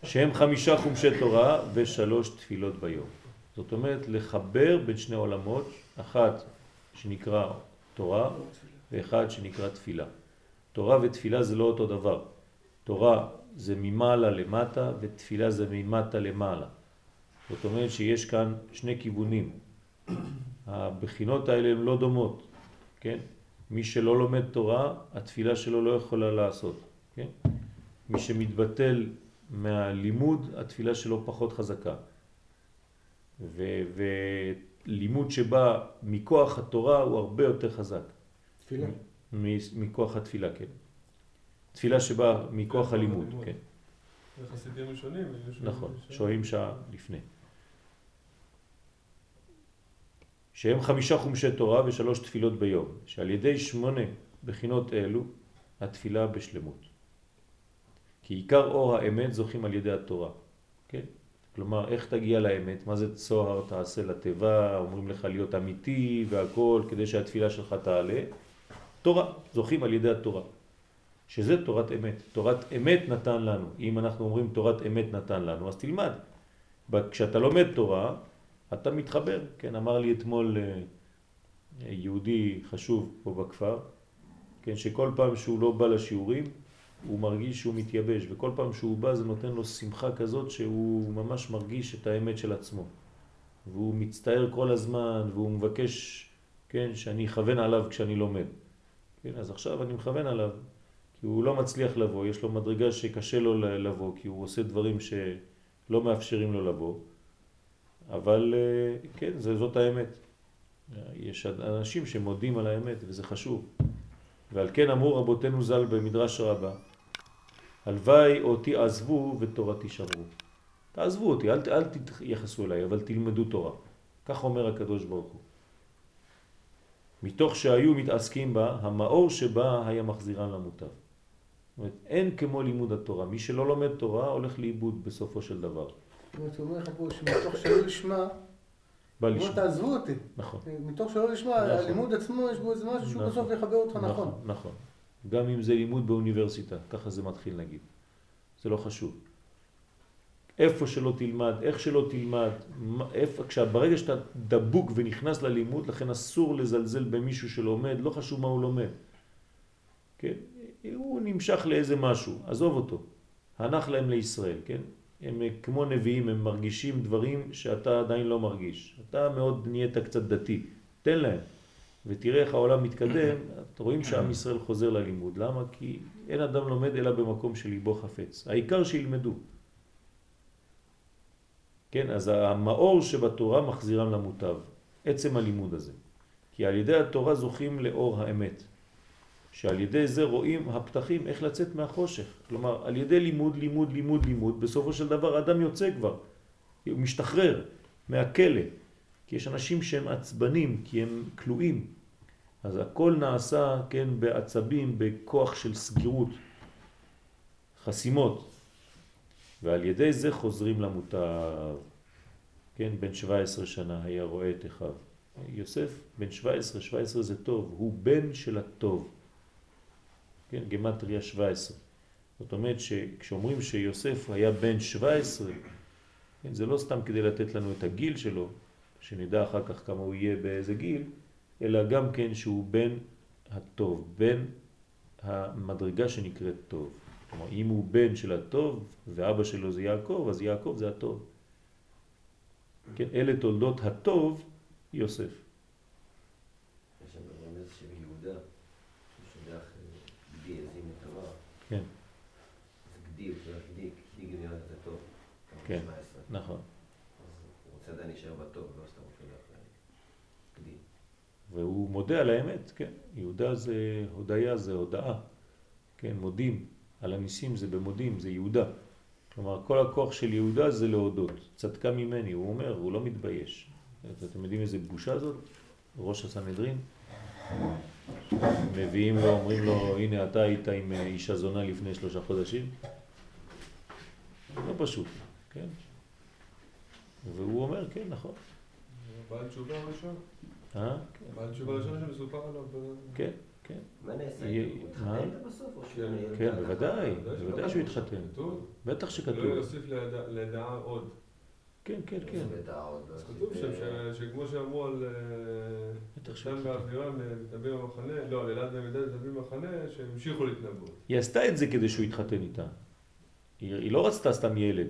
שהם חמישה חומשי תורה ושלוש תפילות ביום. זאת אומרת, לחבר בין שני עולמות, אחת שנקרא תורה ואחד שנקרא תפילה. תורה ותפילה זה לא אותו דבר. תורה זה ממעלה למטה ותפילה זה ממטה למעלה. זאת אומרת שיש כאן שני כיוונים. הבחינות האלה הן לא דומות, כן? מי שלא לומד תורה, התפילה שלו לא יכולה לעשות, כן? מי שמתבטל מהלימוד, התפילה שלו פחות חזקה. ולימוד שבא מכוח התורה הוא הרבה יותר חזק. תפילה. מכוח התפילה, כן. תפילה שבאה מכוח הלימוד, כן. זה חסידים ראשונים. נכון, שוהים שעה לפני. שהם חמישה חומשי תורה ושלוש תפילות ביום, שעל ידי שמונה בחינות אלו התפילה בשלמות. כי עיקר אור האמת זוכים על ידי התורה, כן? כלומר, איך תגיע לאמת? מה זה צוהר תעשה לטבע, אומרים לך להיות אמיתי והכל כדי שהתפילה שלך תעלה? תורה, זוכים על ידי התורה. שזה תורת אמת. תורת אמת נתן לנו. אם אנחנו אומרים תורת אמת נתן לנו, אז תלמד. כשאתה לומד תורה, אתה מתחבר. כן, אמר לי אתמול אה, יהודי חשוב פה בכפר, כן, שכל פעם שהוא לא בא לשיעורים, הוא מרגיש שהוא מתייבש, וכל פעם שהוא בא זה נותן לו שמחה כזאת שהוא ממש מרגיש את האמת של עצמו. והוא מצטער כל הזמן, והוא מבקש, כן, שאני אכוון עליו כשאני לומד. כן, אז עכשיו אני מכוון עליו, הוא לא מצליח לבוא, יש לו מדרגה שקשה לו לבוא, כי הוא עושה דברים שלא מאפשרים לו לבוא, אבל אה, כן, זאת האמת. יש אנשים שמודים על האמת וזה חשוב. ועל כן אמרו רבותינו ז"ל במדרש רבה, הלוואי אותי עזבו ותורתי שמרו. תעזבו אותי, אל, אל תתייחסו אליי, אבל תלמדו תורה. כך אומר הקדוש ברוך הוא. מתוך שהיו מתעסקים בה, המאור שבה היה מחזירן למוטב. זאת אומרת, אין כמו לימוד התורה. מי שלא לומד תורה הולך לאיבוד בסופו של דבר. זאת אומרת, הוא אומר לך פה שמתוך שלא לשמה, בא לשמה. תעזבו אותי. נכון. מתוך שלא לשמה, נכון. הלימוד עצמו יש בו איזה משהו שהוא נכון. בסוף יחבר אותך נכון. נכון. נכון. גם אם זה לימוד באוניברסיטה, ככה זה מתחיל נגיד. זה לא חשוב. איפה שלא תלמד, איך שלא תלמד, איפה, ברגע שאתה דבוק ונכנס ללימוד, לכן אסור לזלזל במישהו שלומד, לא חשוב מה הוא לומד. כן? הוא נמשך לאיזה משהו, עזוב אותו. הנח להם לישראל, כן? הם כמו נביאים, הם מרגישים דברים שאתה עדיין לא מרגיש. אתה מאוד נהיית קצת דתי, תן להם. ותראה איך העולם מתקדם, אתם רואים שעם ישראל חוזר ללימוד. למה? כי אין אדם לומד אלא במקום של ליבו חפץ. העיקר שילמדו. כן, אז המאור שבתורה מחזירם למוטב, עצם הלימוד הזה. כי על ידי התורה זוכים לאור האמת. שעל ידי זה רואים הפתחים איך לצאת מהחושך. כלומר, על ידי לימוד, לימוד, לימוד, לימוד, בסופו של דבר אדם יוצא כבר, הוא משתחרר מהכלא. כי יש אנשים שהם עצבנים, כי הם כלואים. אז הכל נעשה, כן, בעצבים, בכוח של סגירות, חסימות. ועל ידי זה חוזרים למוטב. כן, בן 17 שנה היה רואה את אחיו. יוסף בן 17, 17 זה טוב, הוא בן של הטוב. כן, גמטריה 17. זאת אומרת שכשאומרים שיוסף היה בן 17, כן, זה לא סתם כדי לתת לנו את הגיל שלו, שנדע אחר כך כמה הוא יהיה באיזה גיל, אלא גם כן שהוא בן הטוב, בן המדרגה שנקראת טוב. כלומר, אם הוא בן של הטוב ואבא שלו זה יעקב, אז יעקב זה הטוב. כן, אלה תולדות הטוב יוסף. יש שם רמז של יהודה, ששולח גדי עזים לתמר. כן. זה גדי, הוא שולח גדי, גדי גדי את הטוב. כן, נכון. אז הוא רוצה עדיין להישאר בטוב, לא סתם הוא שולח גדי. והוא מודה על האמת, כן. יהודה זה הודיה, זה הודאה. כן, מודים. על הניסים זה במודים, זה יהודה. כלומר, כל הכוח של יהודה זה להודות. צדקה ממני, הוא אומר, הוא לא מתבייש. אתם יודעים איזה בושה זאת? ראש הסנהדרין. מביאים לו, אומרים לו, הנה אתה היית עם אישה זונה לפני שלושה חודשים. לא פשוט, כן? והוא אומר, כן, נכון. בעל תשובה ראשון? אה? בעל תשובה ראשון שמסופר עליו. כן. כן. מה נעשה? הוא התחתן בסוף או שהוא... כן, בוודאי, בוודאי שהוא התחתן. בטח שכתוב. לא יוסיף לדעה עוד. כן, כן, כן. אז כתוב שם שכמו שאמרו על שם באווירה מתנבאים במחנה, לא, על אלעד ומידע מתנבאים במחנה, שהם המשיכו להתנבאות. היא עשתה את זה כדי שהוא יתחתן איתה. היא לא רצתה סתם ילד.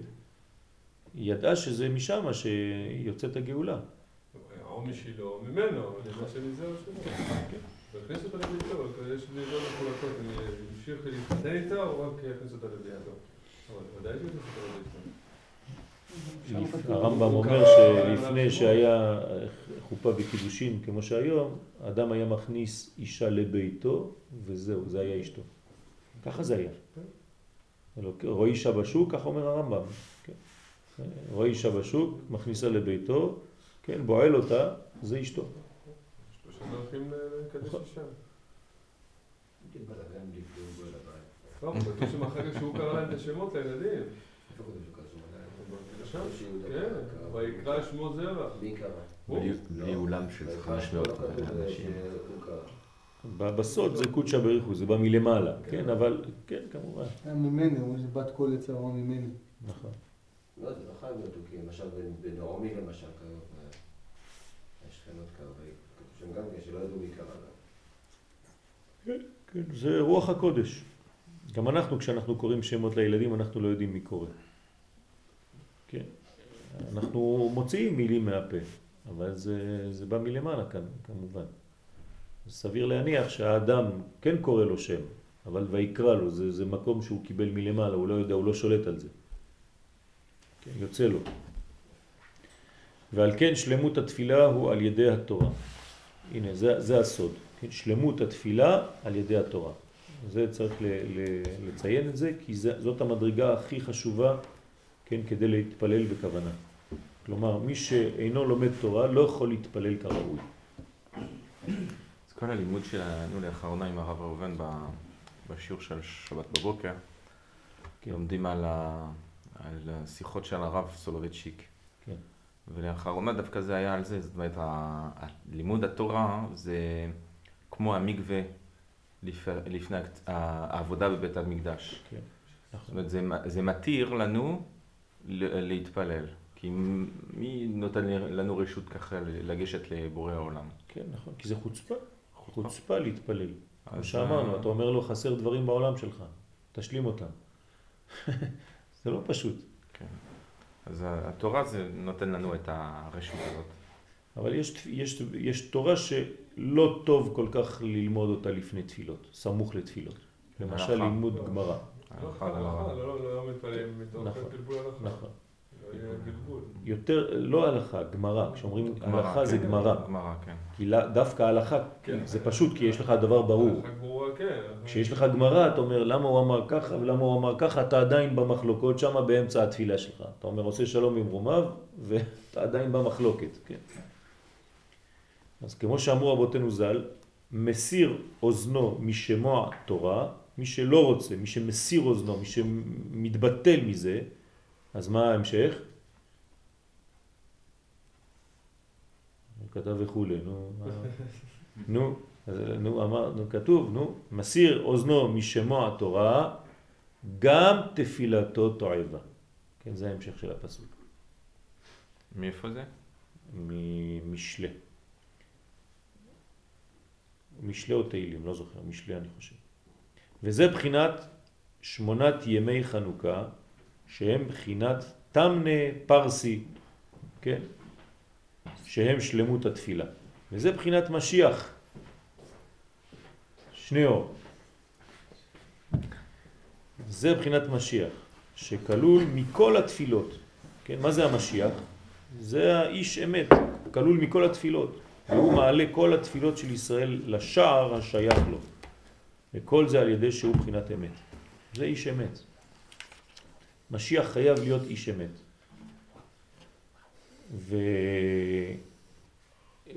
היא ידעה שזה משם שיוצאת הגאולה. או משילו, ממנו, אבל מה שמזה או שלא. והכניס אותה לביתו, יש לא מחולקות, אני אמשיך להתחתן איתה או רק אכניס אותה לביתו? אבל ודאי שהוא יכניס אותה לביתו. הרמב"ם אומר שלפני שהיה חופה וקידושין כמו שהיום, אדם היה מכניס אישה לביתו וזהו, זה היה אשתו. ככה זה היה. רואה אישה בשוק, ככה אומר הרמב"ם. כן. רואה אישה בשוק, מכניסה לביתו, כן, בועל אותה, זה אשתו. דרכים לקדש נכון. אישה. לבית. לא, כתוב שהוא קרא להם את השמות לילדים. כן, ויקרא שמו זרע. בלי אולם של 500 אנשים. בסוד זה קודשא בריחו, זה בא מלמעלה, כן, אבל, כן, כמובן. ממני, אומרים שבת כל יצרה ממני. נכון. לא, זה לא חייב להיות, כי למשל בנעמי למשל, השכנות קרא, כתוב שם גם כן שלא ידעו לה. כן, כן, זה רוח הקודש. גם אנחנו, כשאנחנו קוראים שמות לילדים, אנחנו לא יודעים מי קורא. כן. אנחנו מוציאים מילים מהפה, אבל זה, זה בא מלמעלה כאן, כמובן. סביר להניח שהאדם כן קורא לו שם, אבל ויקרא לו, זה, זה מקום שהוא קיבל מלמעלה, הוא לא יודע, הוא לא שולט על זה. כן, יוצא לו. ועל כן שלמות התפילה הוא על ידי התורה. הנה, זה, זה הסוד. כן, שלמות התפילה על ידי התורה. זה צריך ל, ל, לציין את זה, כי זה, זאת המדרגה הכי חשובה כן, כדי להתפלל בכוונה. כלומר, מי שאינו לומד תורה לא יכול להתפלל כראוי. אז כל הלימוד שלנו לאחרונה עם הרב ראובן בשיעור של שבת בבוקר, כן. לומדים על, ה, על השיחות של הרב סולובייצ'יק. ולאחרונה דווקא זה היה על זה, זאת אומרת, לימוד התורה זה כמו המקווה לפני העבודה בבית המקדש. כן. זאת אומרת, זה, זה מתיר לנו להתפלל. כי מי נותן לנו רשות ככה לגשת לבורא העולם? כן, נכון, כי זה חוצפה. חוצפה להתפלל. כמו שאמרנו, אתה אומר לו חסר דברים בעולם שלך, תשלים אותם. זה לא פשוט. כן. אז התורה זה נותן לנו את הרשות הזאת. אבל יש, יש, יש תורה שלא טוב כל כך ללמוד אותה לפני תפילות, סמוך לתפילות. למשל לימוד גמרא. לא, לא, לא הלכה. נכון. יותר, לא הלכה, גמרא. כשאומרים הלכה זה כן, גמרא. גמרא, כן. כי דווקא הלכה, זה פשוט כי יש לך דבר ברור. כן. כשיש לך גמרא, אתה אומר למה הוא אמר ככה ולמה הוא אמר ככה, אתה עדיין במחלוקות שם באמצע התפילה שלך. אתה אומר עושה שלום עם רומיו, ואתה עדיין במחלוקת, כן. אז כמו שאמרו רבותינו ז"ל, מסיר אוזנו משמוע תורה, מי שלא רוצה, מי שמסיר אוזנו, מי שמתבטל מזה, אז מה ההמשך? הוא כתב וכולי, נו, נו, נו, אמר, נו, כתוב, נו, מסיר אוזנו משמוע תורה גם תפילתו תועבה. כן, זה ההמשך של הפסוק. מאיפה זה? ממשלה. משלה או תהילים, לא זוכר, משלה אני חושב. וזה בחינת שמונת ימי חנוכה, שהם בחינת תמנה פרסי, כן? שהם שלמות התפילה. וזה בחינת משיח. שני אור. זה בחינת משיח, שכלול מכל התפילות. כן, מה זה המשיח? זה האיש אמת, כלול מכל התפילות. והוא מעלה כל התפילות של ישראל לשער השייך לו. וכל זה על ידי שהוא בחינת אמת. זה איש אמת. משיח חייב להיות איש אמת.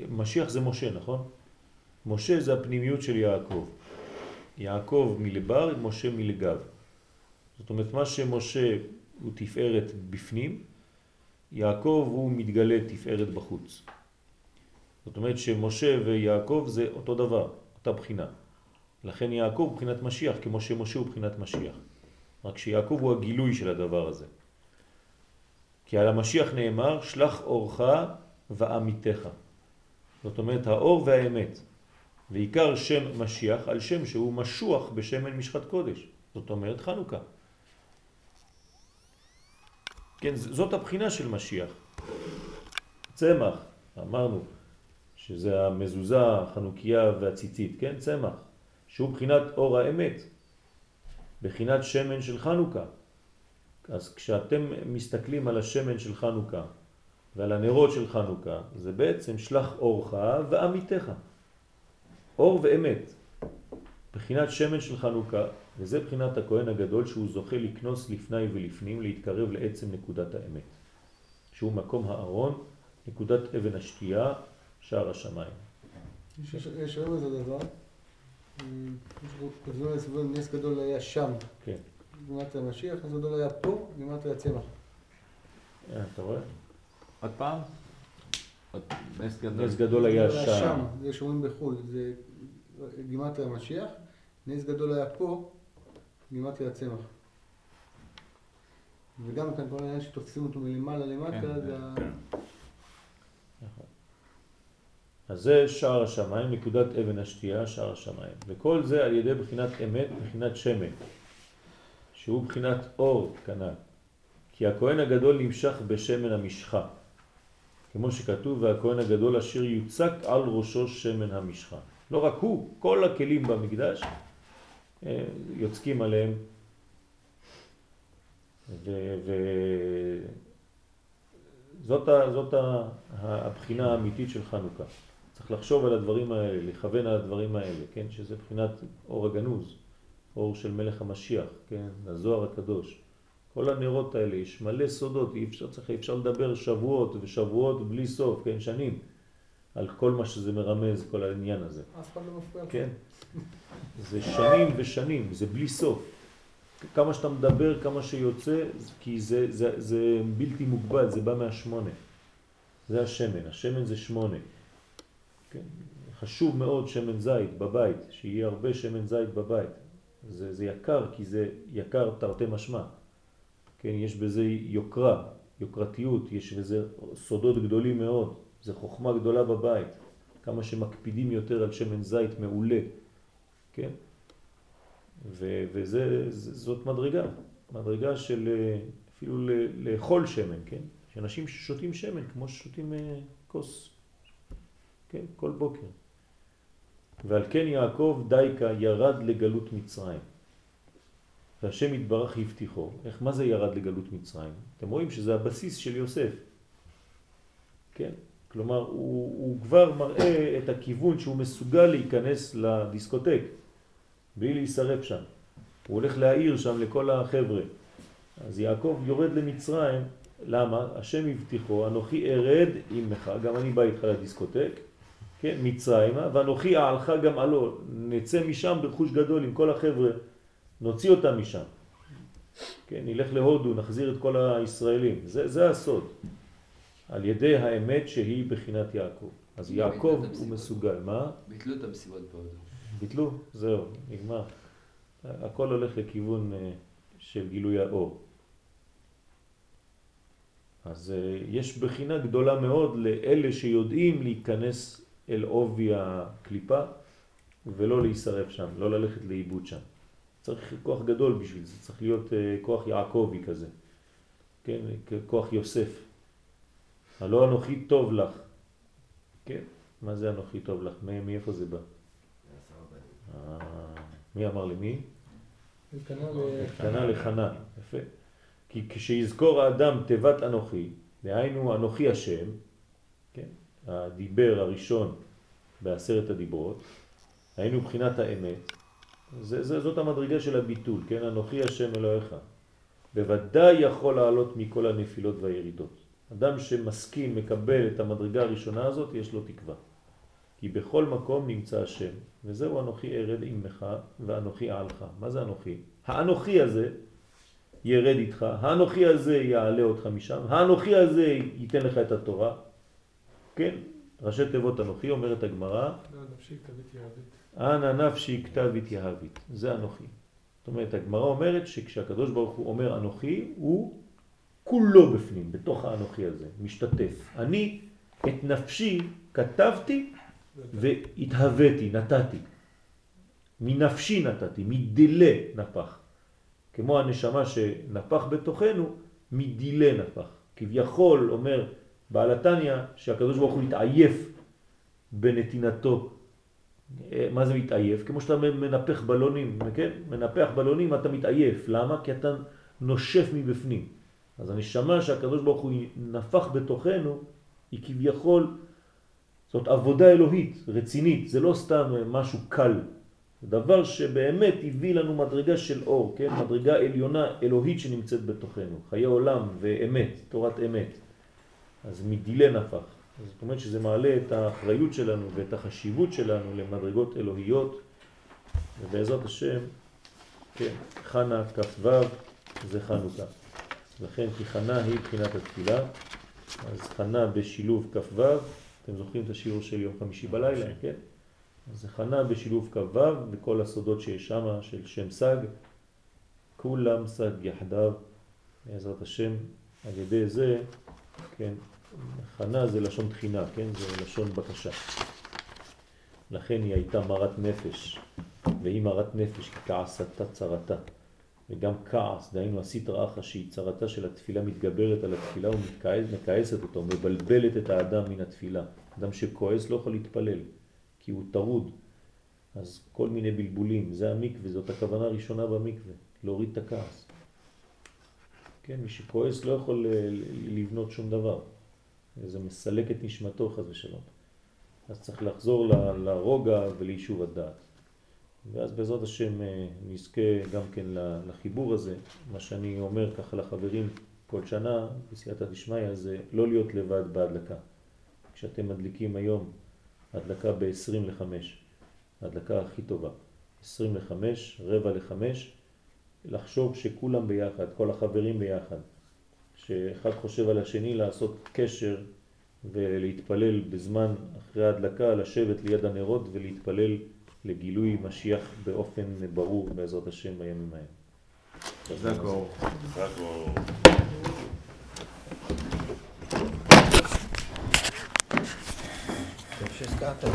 ומשיח זה משה, נכון? משה זה הפנימיות של יעקב. יעקב מלבר, משה מלגב. זאת אומרת, מה שמשה הוא תפארת בפנים, יעקב הוא מתגלה תפארת בחוץ. זאת אומרת שמשה ויעקב זה אותו דבר, אותה בחינה. לכן יעקב הוא בחינת משיח, כמו שמשה הוא בחינת משיח. רק שיעקב הוא הגילוי של הדבר הזה. כי על המשיח נאמר, שלח אורך ואמיתך. זאת אומרת, האור והאמת. ועיקר שם משיח על שם שהוא משוח בשמן משחת קודש. זאת אומרת חנוכה. כן, זאת הבחינה של משיח. צמח, אמרנו שזה המזוזה, החנוכיה והציצית, כן, צמח, שהוא בחינת אור האמת, בחינת שמן של חנוכה. אז כשאתם מסתכלים על השמן של חנוכה ועל הנרות של חנוכה, זה בעצם שלח אורך ואמיתך. אור ואמת. בחינת שמן של חנוכה, וזה בחינת הכהן הגדול שהוא זוכה לקנוס לפני ולפנים, להתקרב לעצם נקודת האמת, שהוא מקום הארון, נקודת אבן השתייה, שער השמיים. יש רב איזה דבר, בזמן הסביבות נס גדול היה שם. כן. גמרת המשיח, נס גדול היה פה, גמרת הצמח. אה, אתה רואה? עוד פעם? נס גדול. נס גדול היה שם. זה שאומרים בחו"ל, זה גימטרי המשיח, נס גדול היה פה, גימטרי הצמח. וגם כאן כל העניין שתופסים אותו מלמעלה למטה, כן, זה ה... אז זה שער השמיים, נקודת אבן השתייה, שער השמיים. וכל זה על ידי בחינת אמת, בחינת שמן, שהוא בחינת אור כנ"ל. כי הכהן הגדול נמשך בשמן המשחה. כמו שכתוב, והכהן הגדול אשר יוצק על ראשו שמן המשחה. לא רק הוא, כל הכלים במקדש אה, יוצקים עליהם וזאת זאת הבחינה האמיתית של חנוכה. צריך לחשוב על הדברים האלה, לכוון על הדברים האלה, כן? שזה בחינת אור הגנוז, אור של מלך המשיח, כן? הזוהר הקדוש. כל הנרות האלה, יש מלא סודות, אי אפשר, צריך, אפשר לדבר שבועות ושבועות בלי סוף, כן? שנים. על כל מה שזה מרמז, כל העניין הזה. אף אחד לא מפריע. כן. זה שנים ושנים, זה בלי סוף. כמה שאתה מדבר, כמה שיוצא, כי זה, זה, זה בלתי מוגבל, זה בא מהשמונה. זה השמן, השמן זה שמונה. כן? חשוב מאוד שמן זית בבית, שיהיה הרבה שמן זית בבית. זה, זה יקר, כי זה יקר תרתי משמע. כן, יש בזה יוקרה, יוקרתיות, יש בזה סודות גדולים מאוד. זה חוכמה גדולה בבית, כמה שמקפידים יותר על שמן זית מעולה, כן? ו- וזה, זאת מדרגה, מדרגה של אפילו לאכול שמן, כן? שאנשים ששותים שמן כמו ששותים אה, כוס, כן? כל בוקר. ועל כן יעקב דייקה ירד לגלות מצרים. והשם יתברך הבטיחו. איך, מה זה ירד לגלות מצרים? אתם רואים שזה הבסיס של יוסף. כן? כלומר, הוא, הוא כבר מראה את הכיוון שהוא מסוגל להיכנס לדיסקוטק, בלי להישרף שם. הוא הולך להעיר שם לכל החבר'ה. אז יעקב יורד למצרים, למה? השם הבטיחו, אנוכי ארד עמך, גם אני בא איתך לדיסקוטק, כן, מצרימה, ואנוכי אעלך גם עלו, נצא משם ברכוש גדול עם כל החבר'ה, נוציא אותם משם. כן, נלך להודו, נחזיר את כל הישראלים, זה, זה הסוד. על ידי האמת שהיא בחינת יעקב. אז יעקב הוא מסוגל, מה? ביטלו את המסיבות בהודו. ביטלו? זהו, נגמר. הכל הולך לכיוון אה, של גילוי האור. אז אה, יש בחינה גדולה מאוד לאלה שיודעים להיכנס אל עובי הקליפה ולא להישרף שם, לא ללכת לאיבוד שם. צריך כוח גדול בשביל זה, צריך להיות אה, כוח יעקבי כזה, כן, כוח יוסף. הלא אנוכי טוב לך, כן, מה זה אנוכי טוב לך? מאיפה זה בא? אה, מי אמר למי? קנה לחנה, יפה. כי כשיזכור האדם תיבת אנוכי, דהיינו אנוכי השם, הדיבר הראשון בעשרת הדיברות, היינו מבחינת האמת, זה, זה, זאת המדרגה של הביטול, כן, אנוכי השם אלוהיך. בוודאי יכול לעלות מכל הנפילות והירידות. אדם שמסכים, מקבל את המדרגה הראשונה הזאת, יש לו תקווה. כי בכל מקום נמצא השם, וזהו אנוכי ארד עמך ואנוכי עלך. מה זה אנוכי? האנוכי הזה ירד איתך, האנוכי הזה יעלה אותך משם, האנוכי הזה ייתן לך את התורה. כן, ראשי תיבות אנוכי, אומרת הגמרא, אנא נפשי כתב התייהבית, זה אנוכי. זאת אומרת, הגמרא אומרת שכשהקדוש ברוך הוא אומר אנוכי, הוא כולו בפנים, בתוך האנוכי הזה, משתתף. אני את נפשי כתבתי והתהוויתי, נתתי. מנפשי נתתי, מדילה נפח. כמו הנשמה שנפח בתוכנו, מדילה נפח. כביכול אומר בעל התניא שהקדוש ברוך הוא התעייף בנתינתו. מה זה מתעייף? כמו שאתה מנפח בלונים, כן? מנפח בלונים אתה מתעייף. למה? כי אתה נושף מבפנים. אז הנשמה שהקדוש ברוך הוא נפח בתוכנו, היא כביכול, זאת עבודה אלוהית, רצינית, זה לא סתם משהו קל. זה דבר שבאמת הביא לנו מדרגה של אור, כן? מדרגה עליונה אלוהית שנמצאת בתוכנו, חיי עולם ואמת, תורת אמת. אז מדילה נפח. זאת אומרת שזה מעלה את האחריות שלנו ואת החשיבות שלנו למדרגות אלוהיות, ובעזרת השם, כן, חנה כ"ו זה חנוכה. לכן כי חנה היא בחינת התפילה, אז חנה בשילוב כ"ו, אתם זוכרים את השיעור של יום חמישי בלילה, כן? אז חנה בשילוב כ"ו, וכל הסודות שיש שם של שם סג, כולם סג יחדיו, בעזרת השם, על ידי זה, כן, חנה זה לשון תחינה, כן, זה לשון בקשה. לכן היא הייתה מרת נפש, והיא מרת נפש כי כעסתה צרתה. וגם כעס, דהיינו הסטרא אחרא שהיא צרתה של התפילה מתגברת על התפילה ומכעסת אותו, מבלבלת את האדם מן התפילה. אדם שכועס לא יכול להתפלל, כי הוא טרוד. אז כל מיני בלבולים, זה המקווה, זאת הכוונה הראשונה במקווה, להוריד את הכעס. כן, מי שכועס לא יכול לבנות שום דבר. זה מסלק את נשמתו חס ושלום. אז צריך לחזור לרוגע וליישוב הדעת. ואז בעזרת השם אה, נזכה גם כן לחיבור הזה. מה שאני אומר ככה לחברים כל שנה בסייעתא דשמיא זה לא להיות לבד בהדלקה. כשאתם מדליקים היום הדלקה ב-20 ל-5, ההדלקה הכי טובה, 20 ל-5, רבע ל-5, לחשוב שכולם ביחד, כל החברים ביחד, שאחד חושב על השני לעשות קשר ולהתפלל בזמן אחרי ההדלקה, לשבת ליד הנרות ולהתפלל לגילוי משיח באופן ברור בעזרת השם בימים ההם. חזק אור. חזק